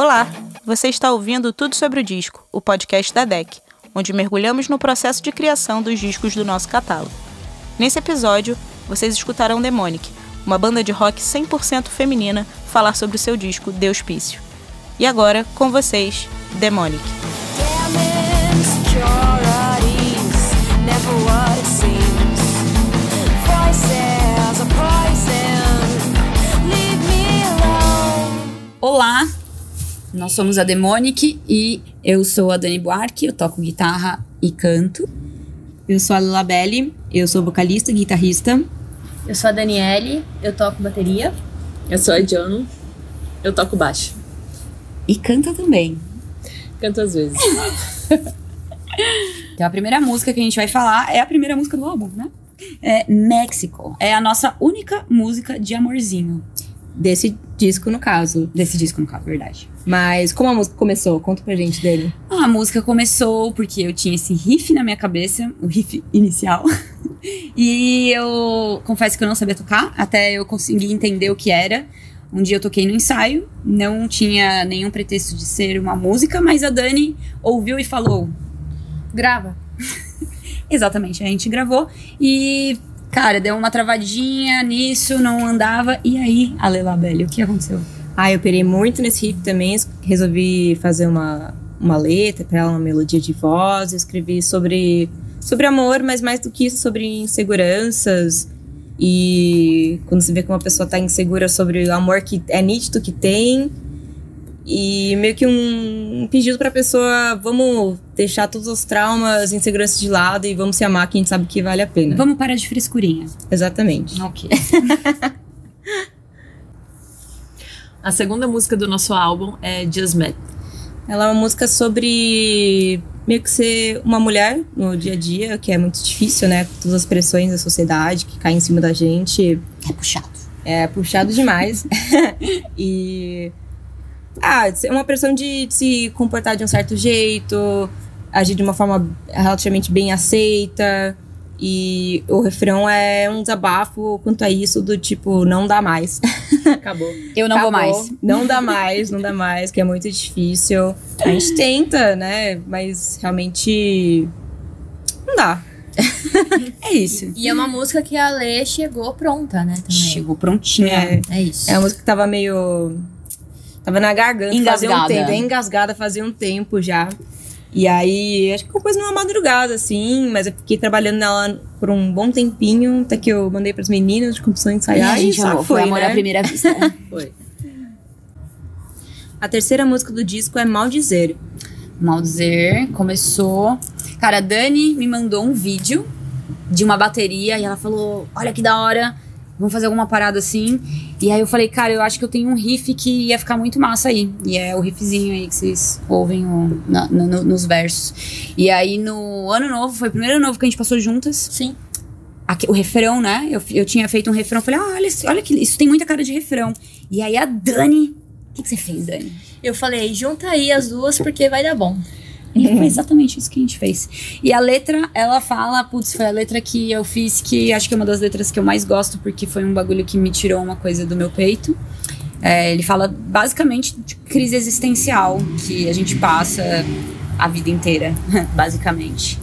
Olá, você está ouvindo Tudo sobre o Disco, o podcast da DEC, onde mergulhamos no processo de criação dos discos do nosso catálogo. Nesse episódio, vocês escutarão Demonic, uma banda de rock 100% feminina, falar sobre o seu disco Deus Pício. E agora, com vocês, Demonic. Olá, nós somos a Demonic e eu sou a Dani Buarque, eu toco guitarra e canto. Eu sou a Lula Belli, eu sou vocalista e guitarrista. Eu sou a Daniele, eu toco bateria. Eu sou a Jono, eu toco baixo. E canta também. Canto às vezes. então a primeira música que a gente vai falar é a primeira música do álbum, né? É México. É a nossa única música de amorzinho. Desse disco, no caso. Desse disco, no caso, verdade. Mas como a música começou? Conta pra gente dele. Ah, a música começou porque eu tinha esse riff na minha cabeça, o riff inicial. e eu confesso que eu não sabia tocar, até eu conseguir entender o que era. Um dia eu toquei no ensaio, não tinha nenhum pretexto de ser uma música, mas a Dani ouviu e falou: Grava. Exatamente, a gente gravou e Cara, deu uma travadinha nisso, não andava. E aí, Alela Belli, o que aconteceu? Ah, eu perei muito nesse riff também. Resolvi fazer uma, uma letra para ela, uma melodia de voz. Eu escrevi sobre, sobre amor, mas mais do que isso, sobre inseguranças. E quando você vê que uma pessoa tá insegura sobre o amor que é nítido que tem, e meio que um, um pedido pra pessoa, vamos deixar todos os traumas, inseguranças de lado e vamos se amar que a gente sabe que vale a pena. Vamos parar de frescurinha. Exatamente. Ok. a segunda música do nosso álbum é Just Met. Ela é uma música sobre meio que ser uma mulher no dia a dia, que é muito difícil, né? Com todas as pressões da sociedade que caem em cima da gente. É puxado. É puxado demais. e ah, é uma pressão de, de se comportar de um certo jeito, agir de uma forma relativamente bem aceita. E o refrão é um desabafo quanto a isso, do tipo, não dá mais. Acabou. Eu não Acabou. vou mais. Não dá mais, não dá mais, que é muito difícil. A gente tenta, né? Mas realmente. Não dá. é isso. E é uma música que a Lê chegou pronta, né? Também. Chegou prontinha. É, É isso. é uma música que tava meio. Tava na garganta fazia um Engasgada. tempo. Engasgada fazia um tempo já. E aí, acho que compôs numa madrugada, assim, mas eu fiquei trabalhando nela por um bom tempinho, até que eu mandei pras meninas de E ensaiar a e, gente só amou. foi, Foi amor né? à primeira vista. Foi. A terceira música do disco é Maldizer. Maldizer começou. Cara, a Dani me mandou um vídeo de uma bateria e ela falou: Olha que da hora, vamos fazer alguma parada assim. E aí eu falei: Cara, eu acho que eu tenho um riff que ia ficar muito massa aí. E é o riffzinho aí que vocês ouvem o- na- no- no- nos versos. E aí no ano novo, foi o primeiro ano novo que a gente passou juntas. Sim. Aque- o refrão, né? Eu, eu tinha feito um refrão, falei, ah, olha, olha que isso tem muita cara de refrão. E aí a Dani. O que, que você fez, Dani? Eu falei, junta aí as duas porque vai dar bom. E foi exatamente isso que a gente fez. E a letra, ela fala, putz, foi a letra que eu fiz, que acho que é uma das letras que eu mais gosto, porque foi um bagulho que me tirou uma coisa do meu peito. É, ele fala basicamente de crise existencial que a gente passa a vida inteira, basicamente.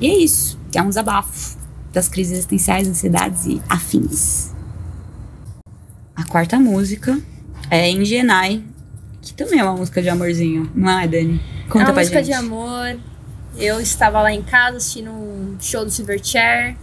E é isso. É um desabafo das crises existenciais, ansiedades e afins. A quarta música é Engenai, que também é uma música de amorzinho, não é, Dani? Conta é uma música gente. de amor. Eu estava lá em casa assistindo um show do Silverchair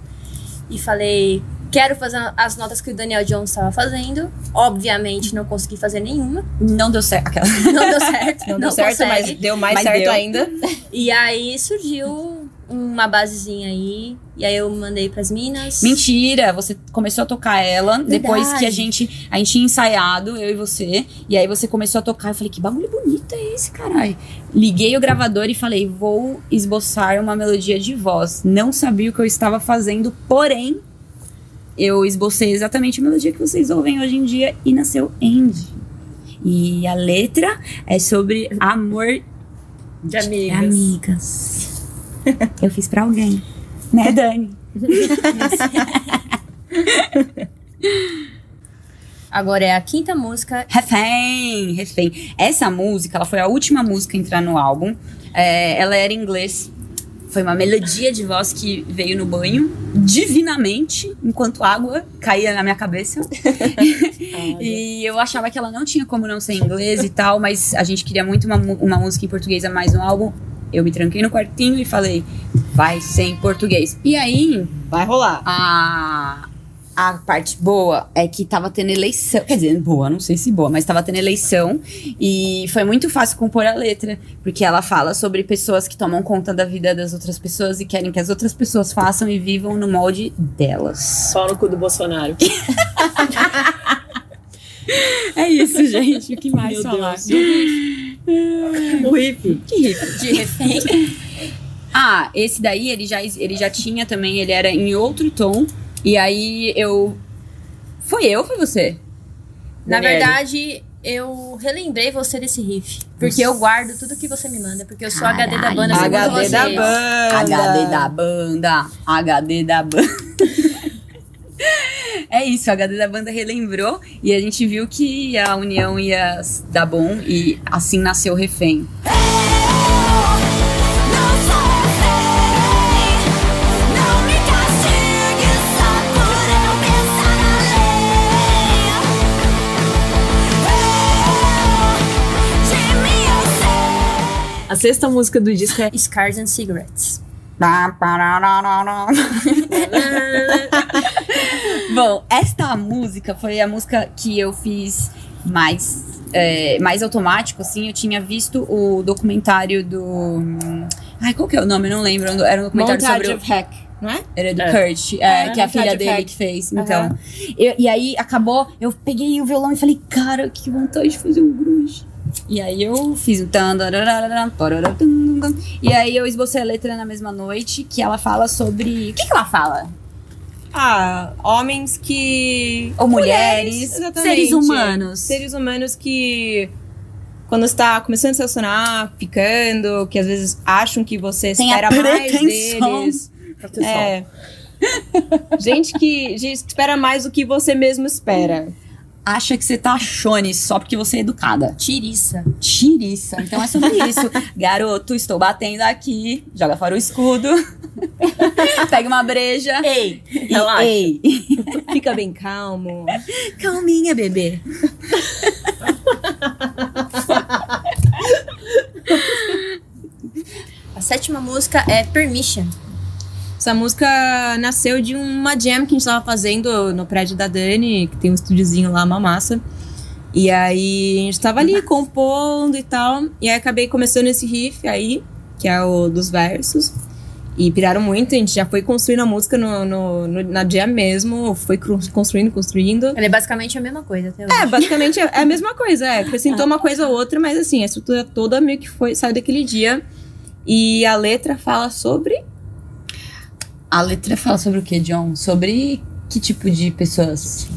e falei, quero fazer as notas que o Daniel Jones estava fazendo. Obviamente não consegui fazer nenhuma. Não deu certo. Aquela... Não deu certo. Não, deu certo, consegue. mas deu mais Mas certo deu. ainda. E aí surgiu uma basezinha aí. E aí eu mandei pras minas. Mentira, você começou a tocar ela depois Verdade. que a gente, a gente tinha ensaiado, eu e você. E aí você começou a tocar. Eu falei, que bagulho bonito é esse, caralho? Liguei o gravador e falei, vou esboçar uma melodia de voz. Não sabia o que eu estava fazendo, porém, eu esbocei exatamente a melodia que vocês ouvem hoje em dia e nasceu Andy. E a letra é sobre amor De de amigas. amigas. Eu fiz pra alguém. Né, Dani? Agora é a quinta música. Refém, refém. Essa música, ela foi a última música a entrar no álbum. É, ela era em inglês. Foi uma melodia de voz que veio no banho divinamente, enquanto água caía na minha cabeça. e eu achava que ela não tinha como não ser em inglês e tal, mas a gente queria muito uma, uma música em português a mais no álbum. Eu me tranquei no quartinho e falei, vai ser em português. E aí, Vai rolar. a, a parte boa é que tava tendo eleição. Quer dizer, boa, não sei se boa, mas tava tendo eleição. E foi muito fácil compor a letra. Porque ela fala sobre pessoas que tomam conta da vida das outras pessoas e querem que as outras pessoas façam e vivam no molde delas. Só no cu do Bolsonaro. É isso, gente. O que mais Meu falar? Deus. o riff. Que riff. De refém. Ah, esse daí ele já, ele já tinha também, ele era em outro tom. E aí eu. Foi eu ou foi você? Na Daniele. verdade, eu relembrei você desse riff. Porque eu guardo tudo que você me manda. Porque eu sou HD da Caralho. banda, segundo HD vocês. da banda. HD da banda. HD da banda. É isso, o HD da banda relembrou e a gente viu que a união ia dar bom e assim nasceu o refém. Sexta música do disco é Scars and Cigarettes. Bom, esta música foi a música que eu fiz mais, é, mais automático, assim. Eu tinha visto o documentário do. hum, Ai, qual que é o nome? Eu não lembro. Era um documentário sobre. o- Hack, não é? Era do É. Kurt, é, É, que é a filha dele que fez. Então. Eu- e aí acabou, eu peguei o violão e falei, cara, que vontade de fazer um grunge. E aí eu fiz o. E aí eu esbocei a letra na mesma noite, que ela fala sobre. O que, que ela fala? Ah, homens que. Ou mulheres, exatamente. seres humanos. Seres humanos que. Quando está começando a se relacionar, ficando, que às vezes acham que você Tem a espera mais pretensão. É. gente que gente que espera mais do que você mesmo espera. Acha que você tá chone só porque você é educada. Tiriça. Tiriça. Então é sobre isso. Garoto, estou batendo aqui. Joga fora o escudo. Pega uma breja. Ei! E, Relaxa. ei, Fica bem calmo. calminha, bebê. A sétima música é Permission. Essa música nasceu de uma jam que a gente tava fazendo no prédio da Dani, que tem um estúdiozinho lá, uma massa. E aí a gente tava ali compondo e tal. E aí acabei começando esse riff aí, que é o dos versos. E piraram muito, a gente já foi construindo a música no, no- no- na jam mesmo, foi construindo, construindo. Ela é basicamente a mesma coisa até hoje. É, basicamente é é a mesma coisa, é. Acrescentou uma coisa ou outra, mas assim, a estrutura toda meio que foi, saiu daquele dia. E a letra fala sobre A letra fala sobre o que, John? Sobre que tipo de pessoas?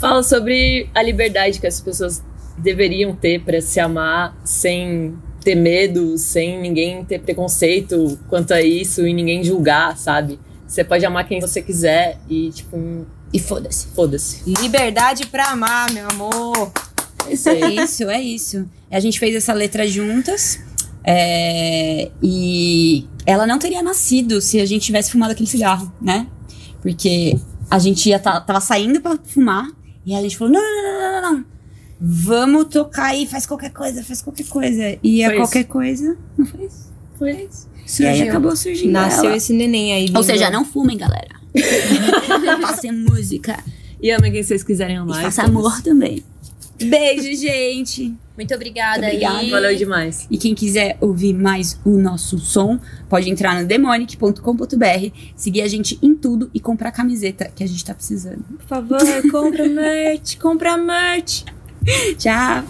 Fala sobre a liberdade que as pessoas deveriam ter pra se amar sem ter medo, sem ninguém ter preconceito quanto a isso e ninguém julgar, sabe? Você pode amar quem você quiser e, tipo, E foda-se. foda-se. liberdade pra amar, meu amor. Isso é isso, é isso. A gente fez essa letra juntas. É, e ela não teria nascido se a gente tivesse fumado aquele cigarro, né? Porque a gente ia tá, tava saindo pra fumar e a gente falou: não, não, não, não, não, não. Vamos tocar aí, faz qualquer coisa, faz qualquer coisa. E a Foi qualquer coisa não fez. Foi E aí acabou surgindo. Nasceu ela. esse neném aí. Ou vindo. seja, não fumem, galera. Façam música. E amem quem vocês quiserem E amar. faça foda-se. amor também. Beijo, gente. Muito obrigada. Obrigada. aí. Valeu demais. E quem quiser ouvir mais o nosso som, pode entrar no demonic.com.br, seguir a gente em tudo e comprar camiseta que a gente tá precisando. Por favor, compra merch, compra merch. Tchau!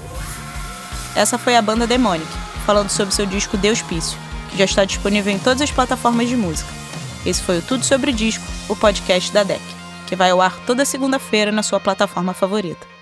Essa foi a banda Demonic, falando sobre seu disco Deus Pício, que já está disponível em todas as plataformas de música. Esse foi o Tudo Sobre o Disco, o podcast da DEC, que vai ao ar toda segunda-feira na sua plataforma favorita.